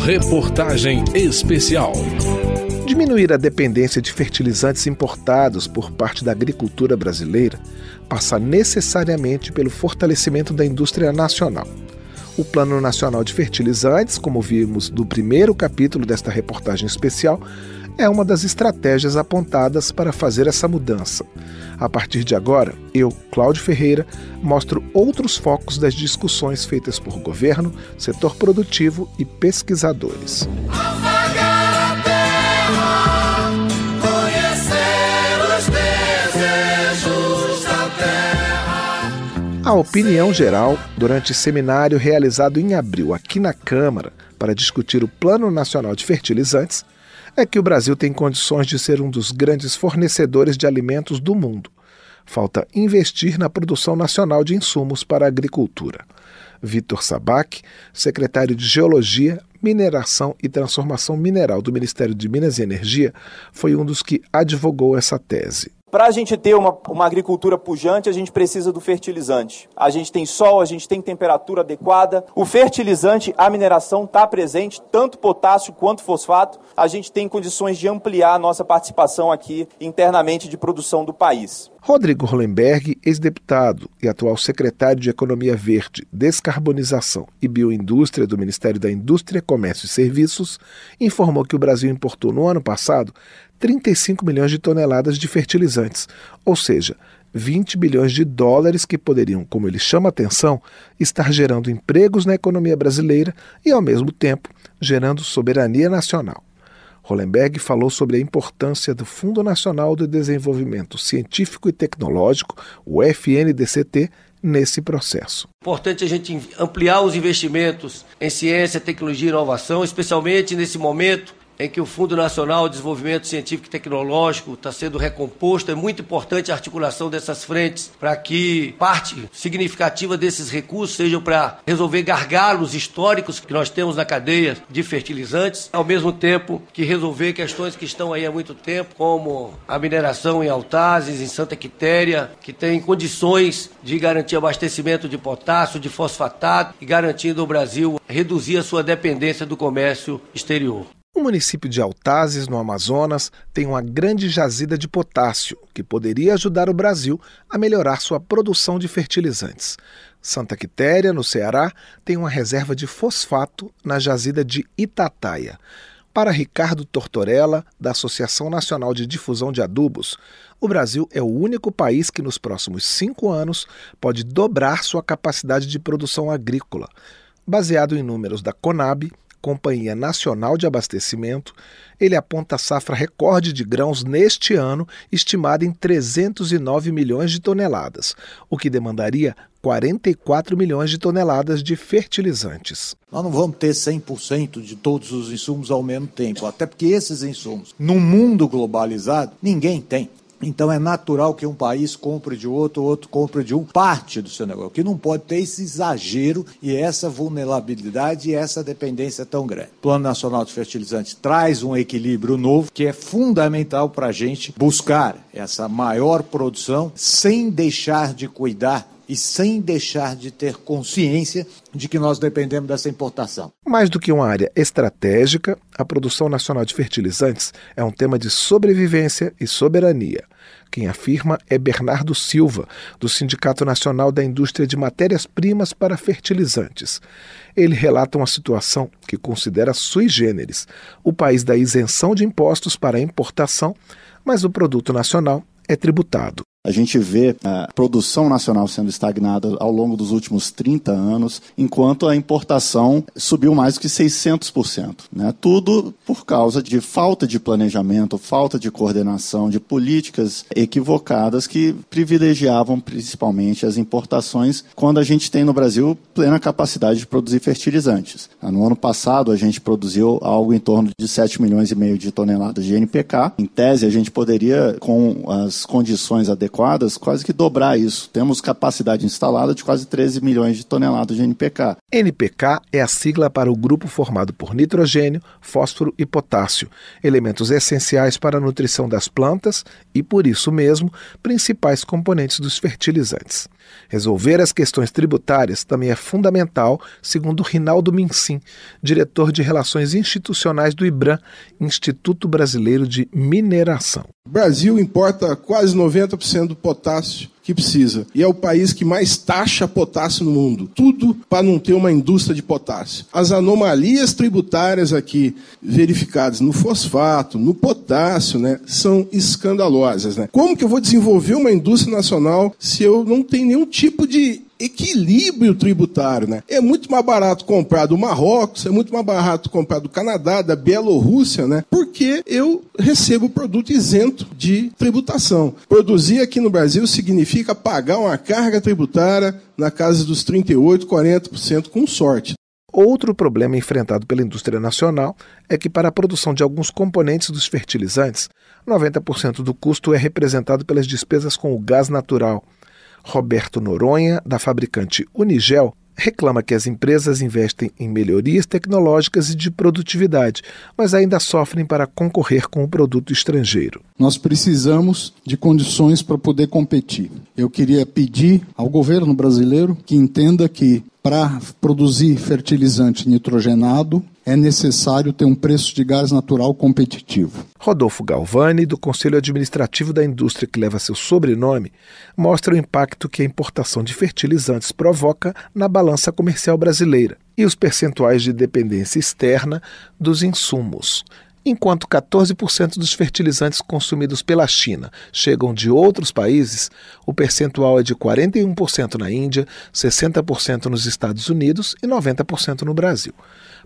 Reportagem Especial. Diminuir a dependência de fertilizantes importados por parte da agricultura brasileira passa necessariamente pelo fortalecimento da indústria nacional. O Plano Nacional de Fertilizantes, como vimos no primeiro capítulo desta reportagem especial, é uma das estratégias apontadas para fazer essa mudança. A partir de agora, eu, Cláudio Ferreira, mostro outros focos das discussões feitas por governo, setor produtivo e pesquisadores. A opinião geral, durante seminário realizado em abril aqui na Câmara para discutir o Plano Nacional de Fertilizantes, é que o Brasil tem condições de ser um dos grandes fornecedores de alimentos do mundo. Falta investir na produção nacional de insumos para a agricultura. Vitor Sabac, secretário de Geologia, Mineração e Transformação Mineral do Ministério de Minas e Energia, foi um dos que advogou essa tese. Para a gente ter uma, uma agricultura pujante, a gente precisa do fertilizante. A gente tem sol, a gente tem temperatura adequada. O fertilizante, a mineração está presente, tanto potássio quanto fosfato. A gente tem condições de ampliar a nossa participação aqui internamente de produção do país. Rodrigo Hollenberg, ex-deputado e atual secretário de Economia Verde, Descarbonização e Bioindústria do Ministério da Indústria, Comércio e Serviços, informou que o Brasil importou no ano passado 35 milhões de toneladas de fertilizantes, ou seja, 20 bilhões de dólares que poderiam, como ele chama atenção, estar gerando empregos na economia brasileira e, ao mesmo tempo, gerando soberania nacional. Hollenberg falou sobre a importância do Fundo Nacional de Desenvolvimento Científico e Tecnológico, o FNDCT, nesse processo. Importante a gente ampliar os investimentos em ciência, tecnologia e inovação, especialmente nesse momento em que o Fundo Nacional de Desenvolvimento Científico e Tecnológico está sendo recomposto. É muito importante a articulação dessas frentes para que parte significativa desses recursos sejam para resolver gargalos históricos que nós temos na cadeia de fertilizantes, ao mesmo tempo que resolver questões que estão aí há muito tempo, como a mineração em Altazes, em Santa Quitéria, que tem condições de garantir abastecimento de potássio, de fosfatato e garantindo ao Brasil reduzir a sua dependência do comércio exterior. O município de Altazes, no Amazonas, tem uma grande jazida de potássio que poderia ajudar o Brasil a melhorar sua produção de fertilizantes. Santa Quitéria, no Ceará, tem uma reserva de fosfato na jazida de Itataia. Para Ricardo Tortorella, da Associação Nacional de Difusão de Adubos, o Brasil é o único país que nos próximos cinco anos pode dobrar sua capacidade de produção agrícola. Baseado em números da Conab, Companhia Nacional de Abastecimento, ele aponta a safra recorde de grãos neste ano, estimada em 309 milhões de toneladas, o que demandaria 44 milhões de toneladas de fertilizantes. Nós não vamos ter 100% de todos os insumos ao mesmo tempo, até porque esses insumos, no mundo globalizado, ninguém tem. Então é natural que um país compre de outro, outro compre de um, parte do seu negócio. Que não pode ter esse exagero e essa vulnerabilidade e essa dependência tão grande. O Plano Nacional de Fertilizantes traz um equilíbrio novo que é fundamental para a gente buscar essa maior produção sem deixar de cuidar e sem deixar de ter consciência de que nós dependemos dessa importação. Mais do que uma área estratégica, a produção nacional de fertilizantes é um tema de sobrevivência e soberania. Quem afirma é Bernardo Silva, do Sindicato Nacional da Indústria de Matérias-Primas para Fertilizantes. Ele relata uma situação que considera sui generis: o país da isenção de impostos para a importação, mas o produto nacional é tributado. A gente vê a produção nacional sendo estagnada ao longo dos últimos 30 anos, enquanto a importação subiu mais que 600%. Né? Tudo por causa de falta de planejamento, falta de coordenação, de políticas equivocadas que privilegiavam principalmente as importações, quando a gente tem no Brasil plena capacidade de produzir fertilizantes. No ano passado, a gente produziu algo em torno de 7 milhões e meio de toneladas de NPK. Em tese, a gente poderia, com as condições adequadas, quase que dobrar isso. Temos capacidade instalada de quase 13 milhões de toneladas de NPK. NPK é a sigla para o grupo formado por nitrogênio, fósforo e potássio, elementos essenciais para a nutrição das plantas e, por isso mesmo, principais componentes dos fertilizantes. Resolver as questões tributárias também é fundamental, segundo Rinaldo Mincin, diretor de Relações Institucionais do IBRAM, Instituto Brasileiro de Mineração. O Brasil importa quase 90% do potássio que precisa. E é o país que mais taxa potássio no mundo. Tudo para não ter uma indústria de potássio. As anomalias tributárias aqui verificadas no fosfato, no potássio, né, são escandalosas. Né? Como que eu vou desenvolver uma indústria nacional se eu não tenho nenhum tipo de equilíbrio tributário, né? É muito mais barato comprar do Marrocos, é muito mais barato comprar do Canadá, da Bielorrússia, né? Porque eu recebo produto isento de tributação. Produzir aqui no Brasil significa pagar uma carga tributária na casa dos 38, 40% com sorte. Outro problema enfrentado pela indústria nacional é que, para a produção de alguns componentes dos fertilizantes, 90% do custo é representado pelas despesas com o gás natural. Roberto Noronha, da fabricante Unigel, reclama que as empresas investem em melhorias tecnológicas e de produtividade, mas ainda sofrem para concorrer com o produto estrangeiro. Nós precisamos de condições para poder competir. Eu queria pedir ao governo brasileiro que entenda que para produzir fertilizante nitrogenado é necessário ter um preço de gás natural competitivo. Rodolfo Galvani, do Conselho Administrativo da Indústria que leva seu sobrenome, mostra o impacto que a importação de fertilizantes provoca na balança comercial brasileira e os percentuais de dependência externa dos insumos. Enquanto 14% dos fertilizantes consumidos pela China chegam de outros países, o percentual é de 41% na Índia, 60% nos Estados Unidos e 90% no Brasil.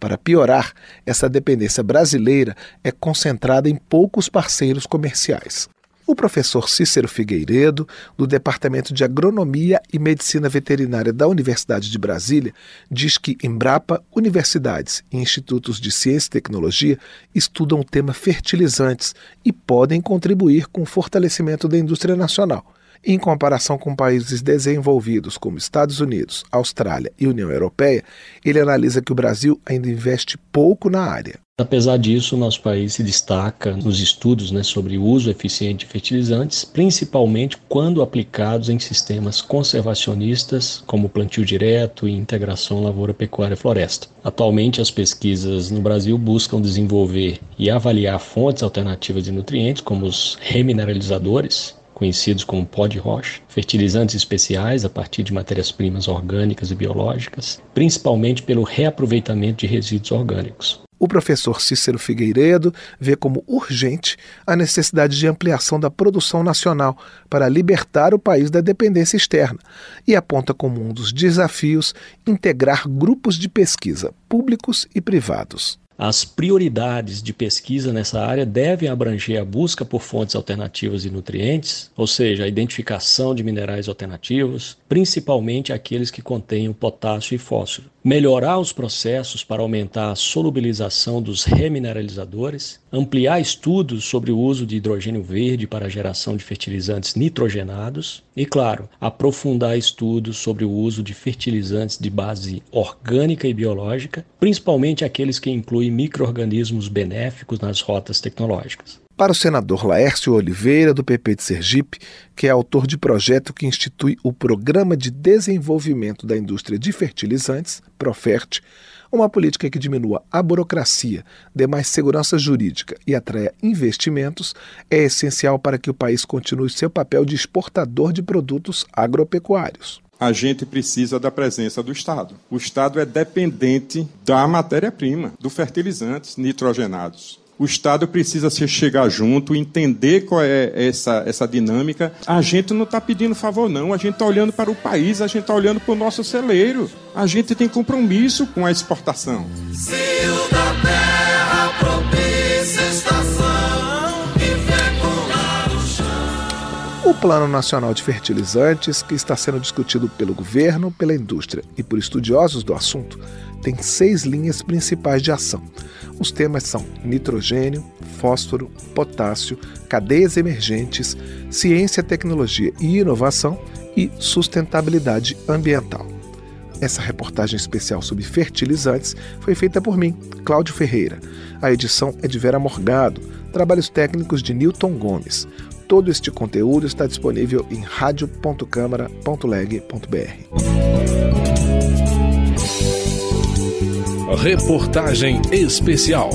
Para piorar, essa dependência brasileira é concentrada em poucos parceiros comerciais. O professor Cícero Figueiredo, do Departamento de Agronomia e Medicina Veterinária da Universidade de Brasília, diz que Embrapa, universidades e institutos de ciência e tecnologia estudam o tema fertilizantes e podem contribuir com o fortalecimento da indústria nacional. Em comparação com países desenvolvidos como Estados Unidos, Austrália e União Europeia, ele analisa que o Brasil ainda investe pouco na área. Apesar disso, nosso país se destaca nos estudos né, sobre o uso eficiente de fertilizantes, principalmente quando aplicados em sistemas conservacionistas, como plantio direto e integração lavoura-pecuária-floresta. Atualmente, as pesquisas no Brasil buscam desenvolver e avaliar fontes alternativas de nutrientes, como os remineralizadores, conhecidos como pó de rocha, fertilizantes especiais a partir de matérias-primas orgânicas e biológicas, principalmente pelo reaproveitamento de resíduos orgânicos. O professor Cícero Figueiredo vê como urgente a necessidade de ampliação da produção nacional para libertar o país da dependência externa e aponta como um dos desafios integrar grupos de pesquisa públicos e privados. As prioridades de pesquisa nessa área devem abranger a busca por fontes alternativas de nutrientes, ou seja, a identificação de minerais alternativos, principalmente aqueles que contêm potássio e fósforo. Melhorar os processos para aumentar a solubilização dos remineralizadores, ampliar estudos sobre o uso de hidrogênio verde para a geração de fertilizantes nitrogenados e, claro, aprofundar estudos sobre o uso de fertilizantes de base orgânica e biológica, principalmente aqueles que incluem microorganismos benéficos nas rotas tecnológicas. Para o senador Laércio Oliveira, do PP de Sergipe, que é autor de projeto que institui o Programa de Desenvolvimento da Indústria de Fertilizantes, Profert, uma política que diminua a burocracia, dê mais segurança jurídica e atraia investimentos é essencial para que o país continue seu papel de exportador de produtos agropecuários a gente precisa da presença do Estado. O Estado é dependente da matéria-prima, do fertilizantes nitrogenados. O Estado precisa se chegar junto, entender qual é essa, essa dinâmica. A gente não está pedindo favor, não. A gente está olhando para o país, a gente está olhando para o nosso celeiro. A gente tem compromisso com a exportação. O Plano Nacional de Fertilizantes, que está sendo discutido pelo governo, pela indústria e por estudiosos do assunto, tem seis linhas principais de ação. Os temas são nitrogênio, fósforo, potássio, cadeias emergentes, ciência, tecnologia e inovação e sustentabilidade ambiental. Essa reportagem especial sobre fertilizantes foi feita por mim, Cláudio Ferreira. A edição é de Vera Morgado, trabalhos técnicos de Newton Gomes. Todo este conteúdo está disponível em radio.câmara.leg.br. Reportagem especial.